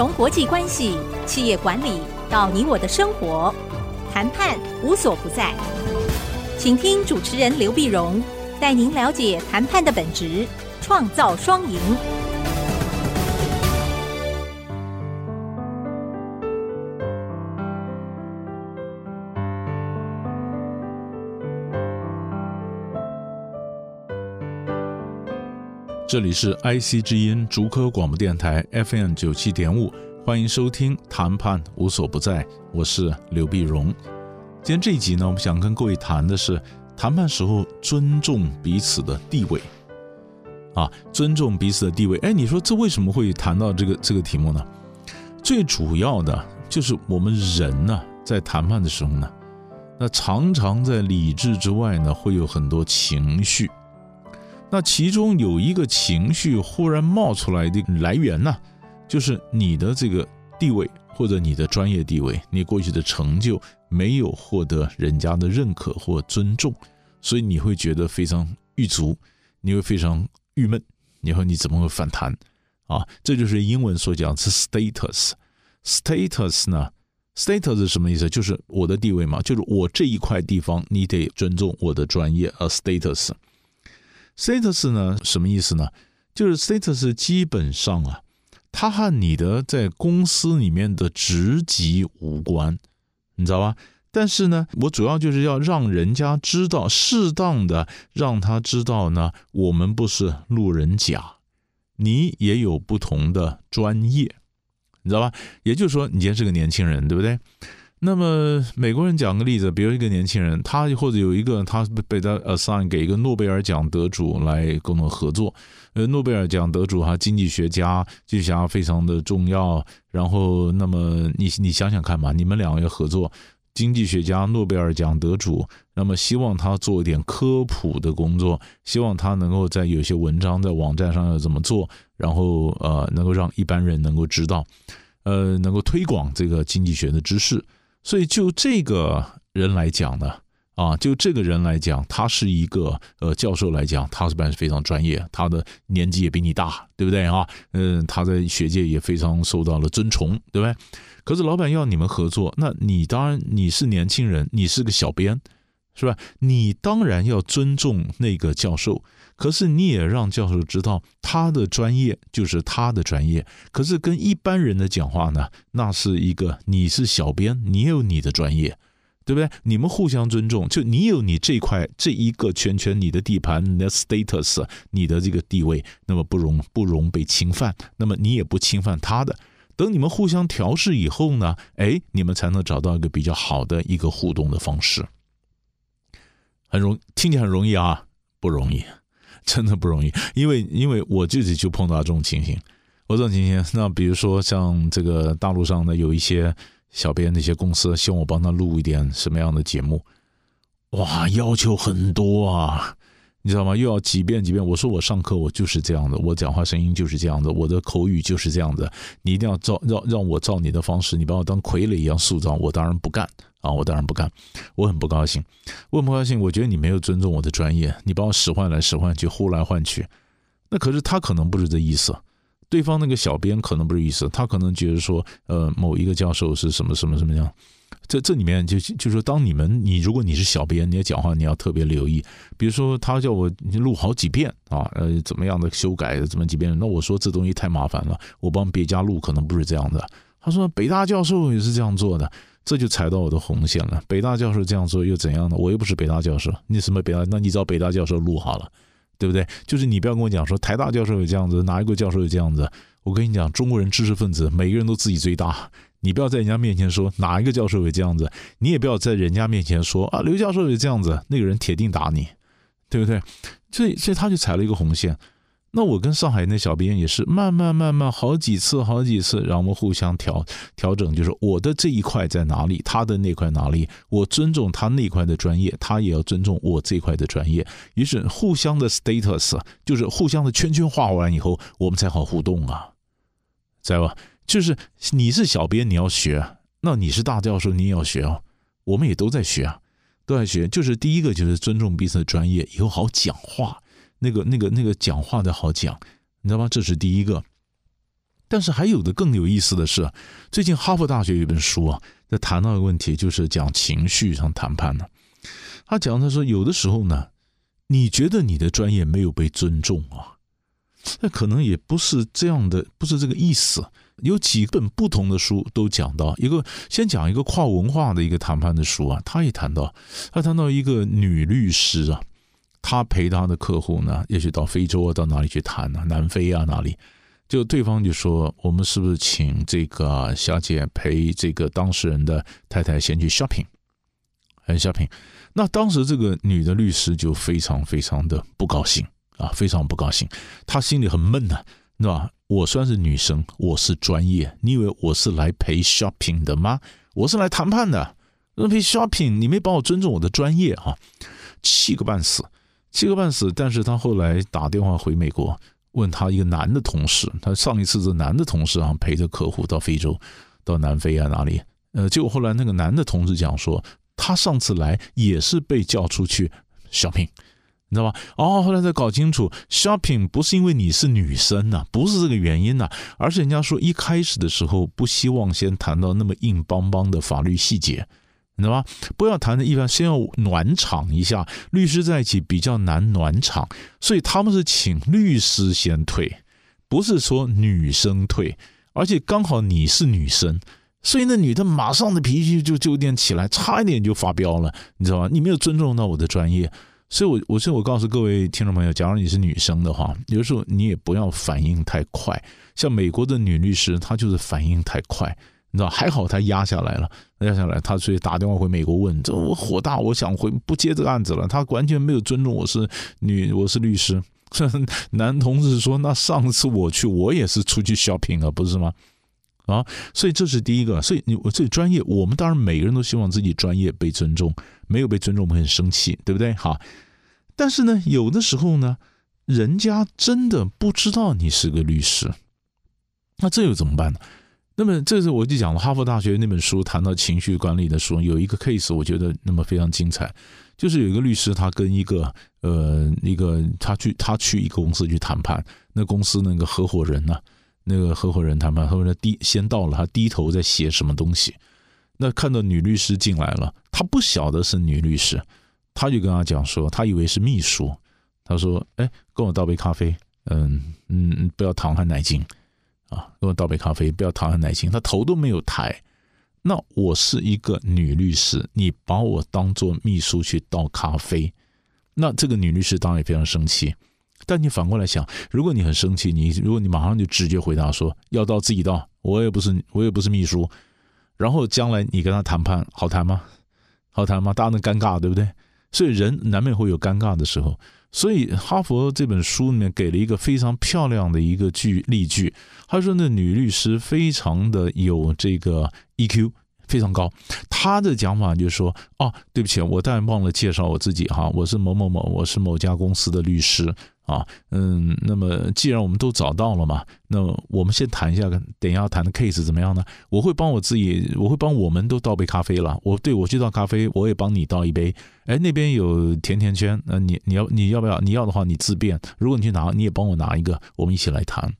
从国际关系、企业管理到你我的生活，谈判无所不在。请听主持人刘碧荣带您了解谈判的本质，创造双赢。这里是 IC 之音竹科广播电台 FM 九七点五，欢迎收听《谈判无所不在》，我是刘碧荣。今天这一集呢，我们想跟各位谈的是谈判时候尊重彼此的地位啊，尊重彼此的地位。哎，你说这为什么会谈到这个这个题目呢？最主要的就是我们人呢，在谈判的时候呢，那常常在理智之外呢，会有很多情绪。那其中有一个情绪忽然冒出来的来源呢，就是你的这个地位或者你的专业地位，你过去的成就没有获得人家的认可或尊重，所以你会觉得非常郁卒，你会非常郁闷，你说你怎么会反弹啊？这就是英文所讲的 status。status 呢，status 什么意思？就是我的地位嘛，就是我这一块地方你得尊重我的专业啊，status。Status 呢，什么意思呢？就是 status 基本上啊，它和你的在公司里面的职级无关，你知道吧？但是呢，我主要就是要让人家知道，适当的让他知道呢，我们不是路人甲，你也有不同的专业，你知道吧？也就是说，你今天是个年轻人，对不对？那么美国人讲个例子，比如一个年轻人，他或者有一个他被他 assign 给一个诺贝尔奖得主来共同合作。呃，诺贝尔奖得主哈，经济学家，经济学家非常的重要。然后，那么你你想想看嘛，你们两个要合作，经济学家诺贝尔奖得主，那么希望他做一点科普的工作，希望他能够在有些文章在网站上要怎么做，然后呃，能够让一般人能够知道，呃，能够推广这个经济学的知识。所以，就这个人来讲呢，啊，就这个人来讲，他是一个呃教授来讲，他是不是非常专业？他的年纪也比你大，对不对啊？嗯，他在学界也非常受到了尊崇，对不对？可是老板要你们合作，那你当然你是年轻人，你是个小编，是吧？你当然要尊重那个教授。可是你也让教授知道，他的专业就是他的专业。可是跟一般人的讲话呢，那是一个你是小编，你有你的专业，对不对？你们互相尊重，就你有你这块这一个圈圈，你的地盘，你的 status，你的这个地位，那么不容不容被侵犯，那么你也不侵犯他的。等你们互相调试以后呢，哎，你们才能找到一个比较好的一个互动的方式。很容听起来很容易啊，不容易。真的不容易，因为因为我自己就碰到这种情形，我这种情形，那比如说像这个大陆上的有一些小编那些公司，希望我帮他录一点什么样的节目，哇，要求很多啊，你知道吗？又要几遍几遍。我说我上课我就是这样的，我讲话声音就是这样的，我的口语就是这样的，你一定要照让让我照你的方式，你把我当傀儡一样塑造，我当然不干。啊，我当然不干，我很不高兴，我很不高兴。我觉得你没有尊重我的专业，你把我使唤来使唤去，呼来唤去。那可是他可能不是这意思，对方那个小编可能不是意思，他可能觉得说，呃，某一个教授是什么什么什么样。这这里面就就说，当你们你如果你是小编，你要讲话你要特别留意。比如说他叫我录好几遍啊，呃，怎么样的修改怎么几遍？那我说这东西太麻烦了，我帮别家录可能不是这样的。他说北大教授也是这样做的。这就踩到我的红线了。北大教授这样做又怎样呢？我又不是北大教授，你什么北大？那你找北大教授录好了，对不对？就是你不要跟我讲说台大教授有这样子，哪一个教授有这样子。我跟你讲，中国人知识分子每个人都自己最大，你不要在人家面前说哪一个教授也这样子，你也不要在人家面前说啊刘教授也这样子，那个人铁定打你，对不对？所以所以他就踩了一个红线。那我跟上海那小编也是慢慢慢慢好几次好几次，让我们互相调调整，就是我的这一块在哪里，他的那块哪里，我尊重他那块的专业，他也要尊重我这块的专业，于是互相的 status 就是互相的圈圈画完以后，我们才好互动啊，知道吧？就是你是小编，你要学，那你是大教授，你也要学啊，我们也都在学啊，都在学，就是第一个就是尊重彼此的专业，以后好讲话。那个、那个、那个讲话的好讲，你知道吗？这是第一个。但是还有的更有意思的是，最近哈佛大学有一本书啊，在谈到一个问题，就是讲情绪上谈判呢。他讲他说，有的时候呢，你觉得你的专业没有被尊重啊，那可能也不是这样的，不是这个意思。有几本不同的书都讲到一个，先讲一个跨文化的一个谈判的书啊，他也谈到，他谈到一个女律师啊，她陪她的客户呢，也许到非洲啊，到哪里去谈呢？南非啊，哪里？就对方就说：“我们是不是请这个小姐陪这个当事人的太太先去 shopping，很 shopping？” 那当时这个女的律师就非常非常的不高兴啊，非常不高兴，她心里很闷呐，是吧？我算是女生，我是专业，你以为我是来陪 shopping 的吗？我是来谈判的，那陪 shopping，你没帮我尊重我的专业啊，气个半死，气个半死。但是他后来打电话回美国。问他一个男的同事，他上一次这男的同事啊陪着客户到非洲，到南非啊哪里？呃，结果后来那个男的同事讲说，他上次来也是被叫出去 shopping，你知道吧？哦，后来才搞清楚，shopping 不是因为你是女生呐，不是这个原因呐，而是人家说一开始的时候不希望先谈到那么硬邦邦的法律细节。你知道吗？不要谈的一般，先要暖场一下。律师在一起比较难暖场，所以他们是请律师先退，不是说女生退。而且刚好你是女生，所以那女的马上的脾气就就有点起来，差一点就发飙了，你知道吗？你没有尊重到我的专业，所以我我所以我告诉各位听众朋友，假如你是女生的话，有时候你也不要反应太快。像美国的女律师，她就是反应太快。你知道，还好她压下来了，压下来，她所以打电话回美国问，这我火大，我想回不接这个案子了。她完全没有尊重我是女，我是律师。男同事说，那上次我去，我也是出去 shopping 啊，不是吗？啊，所以这是第一个。所以你我最专业，我们当然每个人都希望自己专业被尊重，没有被尊重，我们很生气，对不对？好，但是呢，有的时候呢，人家真的不知道你是个律师，那这又怎么办呢？那么，这是我就讲了哈佛大学那本书谈到情绪管理的书，有一个 case，我觉得那么非常精彩，就是有一个律师，他跟一个呃一个他去他去一个公司去谈判，那公司那个合伙人呢、那个合伙人谈判，后来低先到了，他低头在写什么东西，那看到女律师进来了，他不晓得是女律师，他就跟他讲说，他以为是秘书，他说，哎，跟我倒杯咖啡，嗯嗯，不要糖和奶精。啊，给我倒杯咖啡，不要糖和奶精。他头都没有抬。那我是一个女律师，你把我当做秘书去倒咖啡，那这个女律师当然也非常生气。但你反过来想，如果你很生气，你如果你马上就直接回答说要到自己到，我也不是我也不是秘书，然后将来你跟他谈判好谈吗？好谈吗？大家能尴尬对不对？所以人难免会有尴尬的时候。所以哈佛这本书里面给了一个非常漂亮的一个句例句，他说那女律师非常的有这个 EQ 非常高，她的讲法就是说，哦，对不起，我当然忘了介绍我自己哈，我是某某某，我是某家公司的律师。啊，嗯，那么既然我们都找到了嘛，那我们先谈一下，等一下谈的 case 怎么样呢？我会帮我自己，我会帮我们都倒杯咖啡了。我对我去倒咖啡，我也帮你倒一杯。哎，那边有甜甜圈，那你你要你要不要？你要的话你自便。如果你去拿，你也帮我拿一个，我们一起来谈。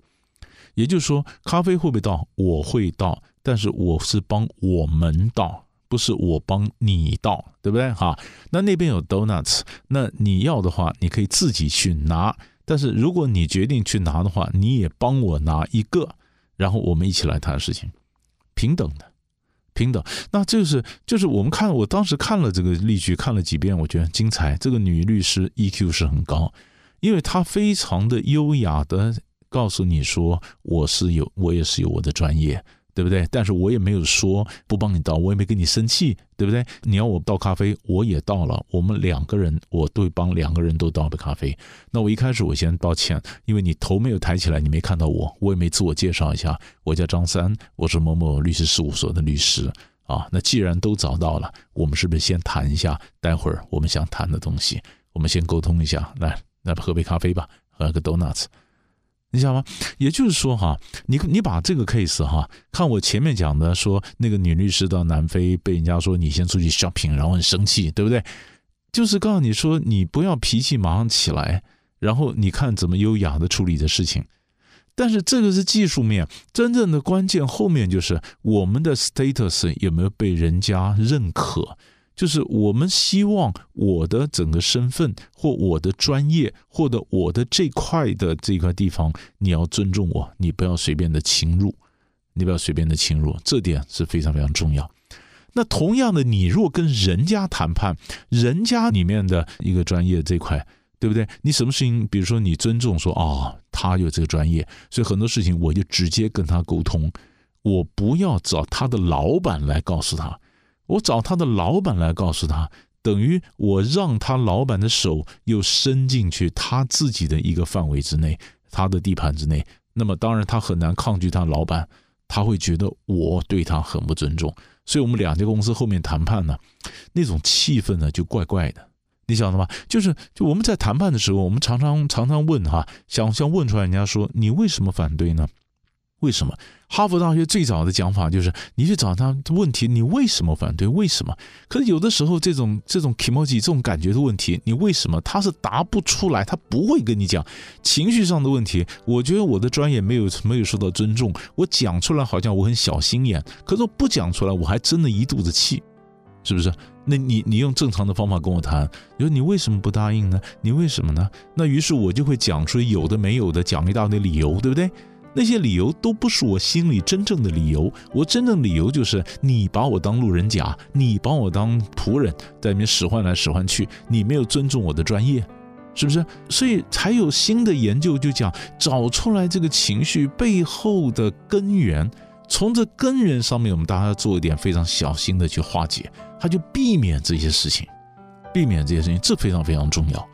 也就是说，咖啡会不会倒？我会倒，但是我是帮我们倒。不是我帮你倒，对不对？哈，那那边有 donuts，那你要的话，你可以自己去拿。但是如果你决定去拿的话，你也帮我拿一个，然后我们一起来谈事情，平等的，平等。那就是就是我们看，我当时看了这个例句，看了几遍，我觉得精彩。这个女律师 EQ 是很高，因为她非常的优雅的告诉你说，我是有，我也是有我的专业。对不对？但是我也没有说不帮你倒，我也没跟你生气，对不对？你要我倒咖啡，我也倒了。我们两个人，我都帮两个人都倒杯咖啡。那我一开始我先道歉，因为你头没有抬起来，你没看到我，我也没自我介绍一下。我叫张三，我是某某律师事务所的律师啊。那既然都找到了，我们是不是先谈一下？待会儿我们想谈的东西，我们先沟通一下。来，来喝杯咖啡吧，喝个 donuts。你知道吗？也就是说，哈，你你把这个 case 哈，看我前面讲的，说那个女律师到南非被人家说你先出去 shopping，然后很生气，对不对？就是告诉你说，你不要脾气马上起来，然后你看怎么优雅的处理的事情。但是这个是技术面，真正的关键后面就是我们的 status 有没有被人家认可。就是我们希望我的整个身份或我的专业或者我的这块的这块地方，你要尊重我，你不要随便的侵入，你不要随便的侵入，这点是非常非常重要。那同样的，你如果跟人家谈判，人家里面的一个专业这块，对不对？你什么事情，比如说你尊重说啊、哦，他有这个专业，所以很多事情我就直接跟他沟通，我不要找他的老板来告诉他。我找他的老板来告诉他，等于我让他老板的手又伸进去他自己的一个范围之内，他的地盘之内。那么当然他很难抗拒他老板，他会觉得我对他很不尊重。所以我们两家公司后面谈判呢，那种气氛呢就怪怪的，你晓得吗？就是就我们在谈判的时候，我们常常常常问哈，想想问出来，人家说你为什么反对呢？为什么？哈佛大学最早的讲法就是，你去找他问题，你为什么反对？为什么？可是有的时候，这种这种 kimoji 这种感觉的问题，你为什么？他是答不出来，他不会跟你讲情绪上的问题。我觉得我的专业没有没有受到尊重，我讲出来好像我很小心眼，可是我不讲出来，我还真的一肚子气，是不是？那你你用正常的方法跟我谈，你说你为什么不答应呢？你为什么呢？那于是我就会讲出有的没有的，讲一大堆理由，对不对？那些理由都不是我心里真正的理由，我真正理由就是你把我当路人甲，你把我当仆人，在里面使唤来使唤去，你没有尊重我的专业，是不是？所以才有新的研究就讲，找出来这个情绪背后的根源，从这根源上面，我们大家要做一点非常小心的去化解，他就避免这些事情，避免这些事情，这非常非常重要。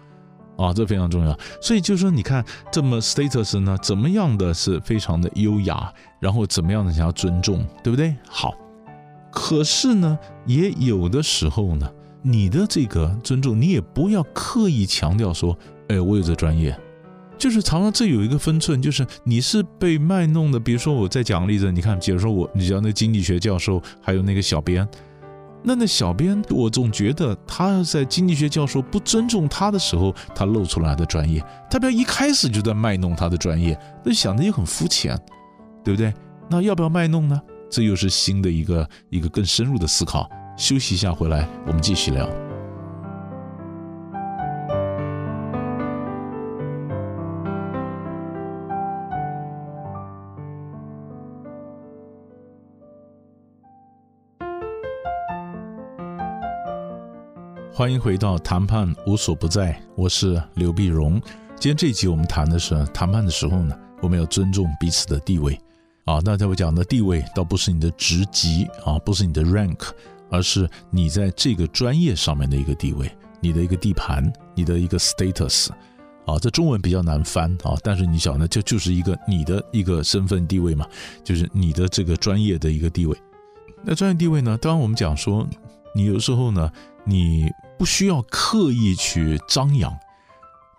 啊，这非常重要。所以就是说，你看这么 status 呢，怎么样的是非常的优雅，然后怎么样的想要尊重，对不对？好，可是呢，也有的时候呢，你的这个尊重，你也不要刻意强调说，哎，我有这专业，就是常常这有一个分寸，就是你是被卖弄的。比如说我再讲个例子，你看，比如说我，你知道那经济学教授，还有那个小编。那那小编，我总觉得他在经济学教授不尊重他的时候，他露出来的专业，他不要一开始就在卖弄他的专业，那想的也很肤浅，对不对？那要不要卖弄呢？这又是新的一个一个更深入的思考。休息一下，回来我们继续聊。欢迎回到谈判无所不在，我是刘碧荣。今天这一集我们谈的是谈判的时候呢，我们要尊重彼此的地位啊。那在我讲的地位，倒不是你的职级啊，不是你的 rank，而是你在这个专业上面的一个地位，你的一个地盘，你的一个 status 啊。这中文比较难翻啊，但是你想呢，就就是一个你的一个身份地位嘛，就是你的这个专业的一个地位。那专业地位呢，当然我们讲说，你有时候呢，你。不需要刻意去张扬，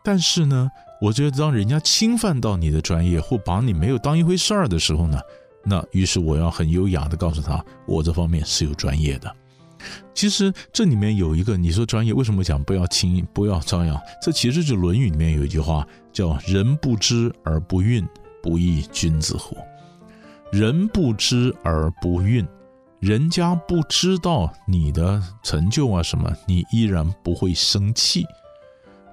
但是呢，我觉得当人家侵犯到你的专业或把你没有当一回事儿的时候呢，那于是我要很优雅的告诉他，我这方面是有专业的。其实这里面有一个，你说专业为什么讲不要轻不要张扬？这其实就《论语》里面有一句话叫“人不知而不愠，不亦君子乎？”人不知而不愠。人家不知道你的成就啊什么，你依然不会生气，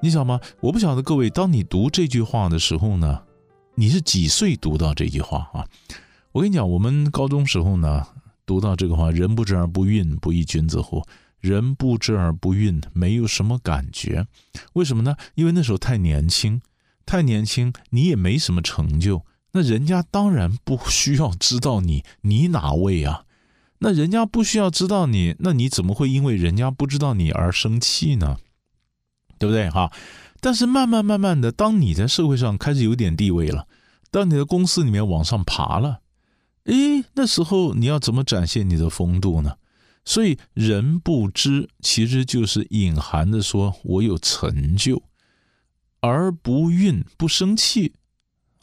你想吗？我不晓得各位，当你读这句话的时候呢，你是几岁读到这句话啊？我跟你讲，我们高中时候呢，读到这个话，“人不知而不愠，不亦君子乎？”人不知而不愠，没有什么感觉，为什么呢？因为那时候太年轻，太年轻，你也没什么成就，那人家当然不需要知道你，你哪位啊？那人家不需要知道你，那你怎么会因为人家不知道你而生气呢？对不对哈？但是慢慢慢慢的，当你在社会上开始有点地位了，当你的公司里面往上爬了，诶，那时候你要怎么展现你的风度呢？所以人不知，其实就是隐含的说我有成就，而不愠，不生气。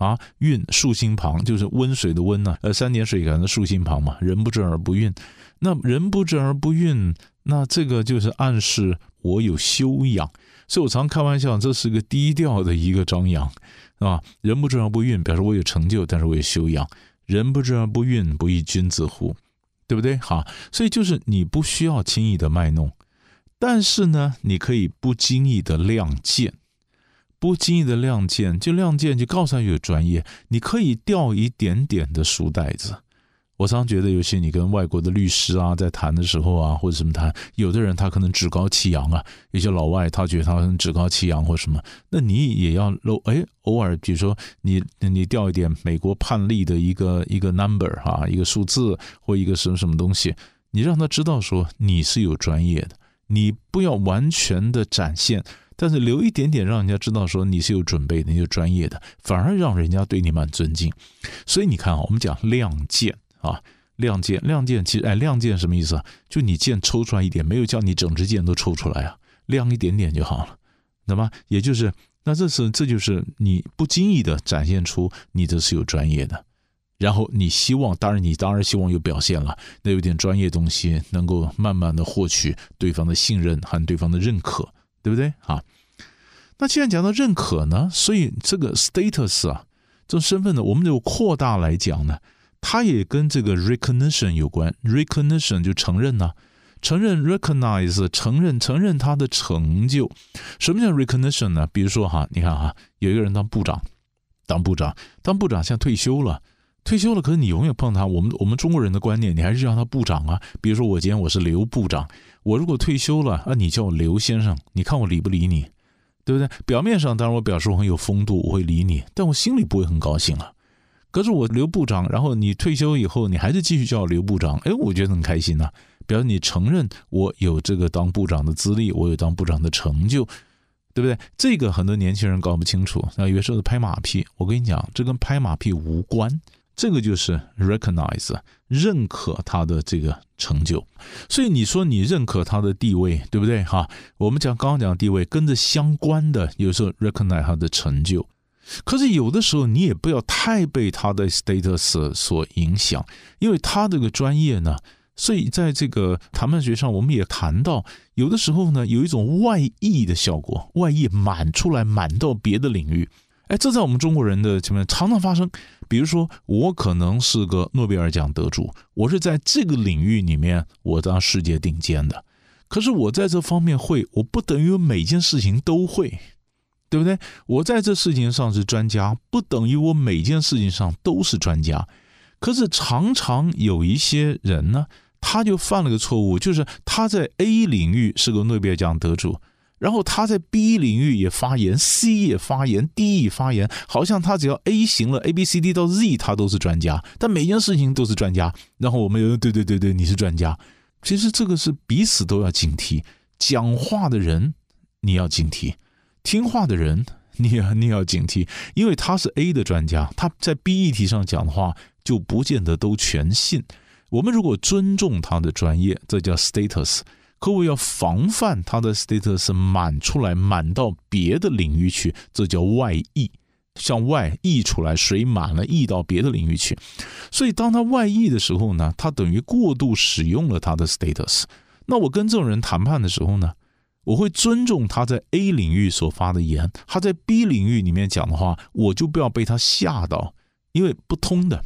啊，运竖心旁就是温水的温呢、呃，三点水可能竖心旁嘛。人不知而不愠，那人不知而不愠，那这个就是暗示我有修养。所以我常开玩笑，这是个低调的一个张扬。啊？人不知而不愠，表示我有成就，但是我有修养。人不知而不愠，不亦君子乎？对不对？好，所以就是你不需要轻易的卖弄，但是呢，你可以不经意的亮剑，不经意的亮剑，就亮剑就告诉他有专业，你可以掉一点点的书袋子。我常觉得，尤其你跟外国的律师啊，在谈的时候啊，或者什么谈，有的人他可能趾高气扬啊，有些老外他觉得他很趾高气扬或什么，那你也要露哎，偶尔比如说你你掉一点美国判例的一个一个 number 啊，一个数字或一个什么什么东西，你让他知道说你是有专业的，你不要完全的展现，但是留一点点让人家知道说你是有准备的，你有专业的，反而让人家对你蛮尊敬。所以你看啊，我们讲亮剑。啊，亮剑，亮剑，其实哎，亮剑什么意思啊？就你剑抽出来一点，没有叫你整支剑都抽出来啊，亮一点点就好了，那么也就是，那这是这就是你不经意的展现出你这是有专业的，然后你希望，当然你当然希望有表现了，那有点专业东西能够慢慢的获取对方的信任和对方的认可，对不对啊？那既然讲到认可呢，所以这个 status 啊，这种身份呢，我们就扩大来讲呢。它也跟这个 recognition 有关，recognition 就承认呐、承认 recognize 承认承认他的成就。什么叫 recognition 呢？比如说哈，你看哈，有一个人当部长，当部长，当部长，现在退休了，退休了，可是你永远碰他。我们我们中国人的观念，你还是叫他部长啊。比如说我今天我是刘部长，我如果退休了啊，你叫我刘先生，你看我理不理你？对不对？表面上当然我表示我很有风度，我会理你，但我心里不会很高兴啊。可是我刘部长，然后你退休以后，你还是继续叫我刘部长，哎，我觉得很开心呐、表示你承认我有这个当部长的资历，我有当部长的成就，对不对？这个很多年轻人搞不清楚，那有时候拍马屁。我跟你讲，这跟拍马屁无关，这个就是 recognize 认可他的这个成就。所以你说你认可他的地位，对不对？哈，我们讲刚刚讲地位，跟着相关的，有时候 recognize 他的成就。可是有的时候你也不要太被他的 status 所影响，因为他这个专业呢，所以在这个谈判学上，我们也谈到，有的时候呢，有一种外溢的效果，外溢满出来，满到别的领域。哎，这在我们中国人的前面常常发生。比如说，我可能是个诺贝尔奖得主，我是在这个领域里面我当世界顶尖的，可是我在这方面会，我不等于每件事情都会。对不对？我在这事情上是专家，不等于我每件事情上都是专家。可是常常有一些人呢，他就犯了个错误，就是他在 A 领域是个诺贝尔奖得主，然后他在 B 领域也发言，C 也发言，D 也发言，好像他只要 A 行了，A B C D 到 Z 他都是专家，但每件事情都是专家。然后我们又对对对对，你是专家。其实这个是彼此都要警惕，讲话的人你要警惕。听话的人，你也你要警惕，因为他是 A 的专家，他在 B 议题上讲的话就不见得都全信。我们如果尊重他的专业，这叫 status，可我要防范他的 status 满出来，满到别的领域去，这叫外溢，向外溢出来，水满了溢到别的领域去。所以当他外溢的时候呢，他等于过度使用了他的 status。那我跟这种人谈判的时候呢，我会尊重他在 A 领域所发的言，他在 B 领域里面讲的话，我就不要被他吓到，因为不通的，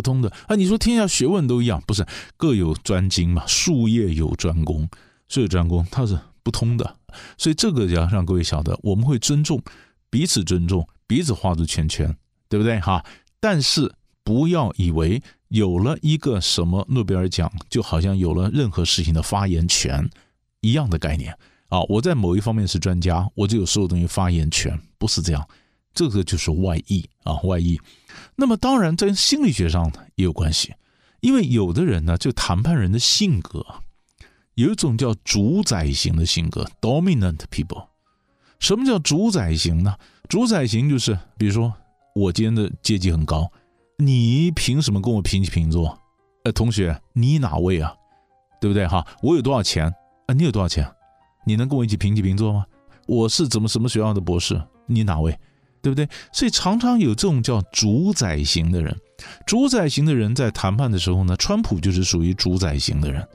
不通的啊！你说天下学问都一样，不是各有专精嘛？术业有专攻，术有专攻，它是不通的。所以这个要让各位晓得，我们会尊重彼此，尊重彼此画出圈圈，对不对哈？但是不要以为有了一个什么诺贝尔奖，就好像有了任何事情的发言权。一样的概念啊！我在某一方面是专家，我就有所有东西发言权，不是这样。这个就是外溢啊，外溢。那么当然，在心理学上呢也有关系，因为有的人呢，就谈判人的性格，有一种叫主宰型的性格 （dominant people）。什么叫主宰型呢？主宰型就是，比如说我今天的阶级很高，你凭什么跟我平起平坐？呃，同学，你哪位啊？对不对哈？我有多少钱？啊，你有多少钱？你能跟我一起平起平坐吗？我是怎么什么学校的博士？你哪位？对不对？所以常常有这种叫主宰型的人。主宰型的人在谈判的时候呢，川普就是属于主宰型的人。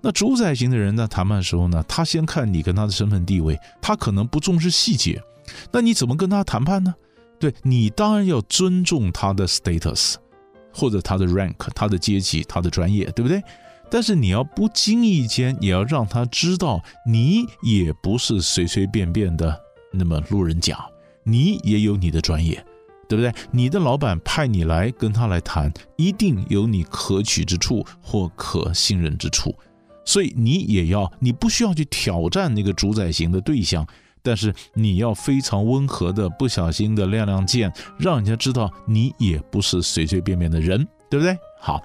那主宰型的人在谈判的时候呢，他先看你跟他的身份地位，他可能不重视细节。那你怎么跟他谈判呢？对，你当然要尊重他的 status，或者他的 rank，他的阶级，他的专业，对不对？但是你要不经意间也要让他知道，你也不是随随便便的那么路人甲，你也有你的专业，对不对？你的老板派你来跟他来谈，一定有你可取之处或可信任之处，所以你也要，你不需要去挑战那个主宰型的对象。但是你要非常温和的，不小心的亮亮剑，让人家知道你也不是随随便便的人，对不对？好，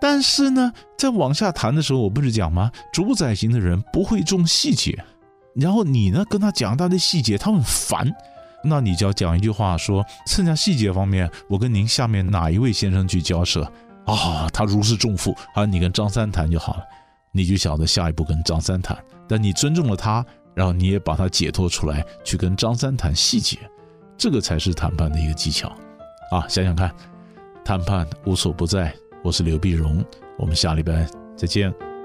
但是呢，在往下谈的时候，我不是讲吗？主宰型的人不会重细节，然后你呢跟他讲他的细节，他很烦，那你就要讲一句话说：剩下细节方面，我跟您下面哪一位先生去交涉啊？他如释重负，啊，你跟张三谈就好了，你就晓得下一步跟张三谈，但你尊重了他。然后你也把他解脱出来，去跟张三谈细节，这个才是谈判的一个技巧，啊，想想看，谈判无所不在。我是刘碧荣，我们下礼拜再见。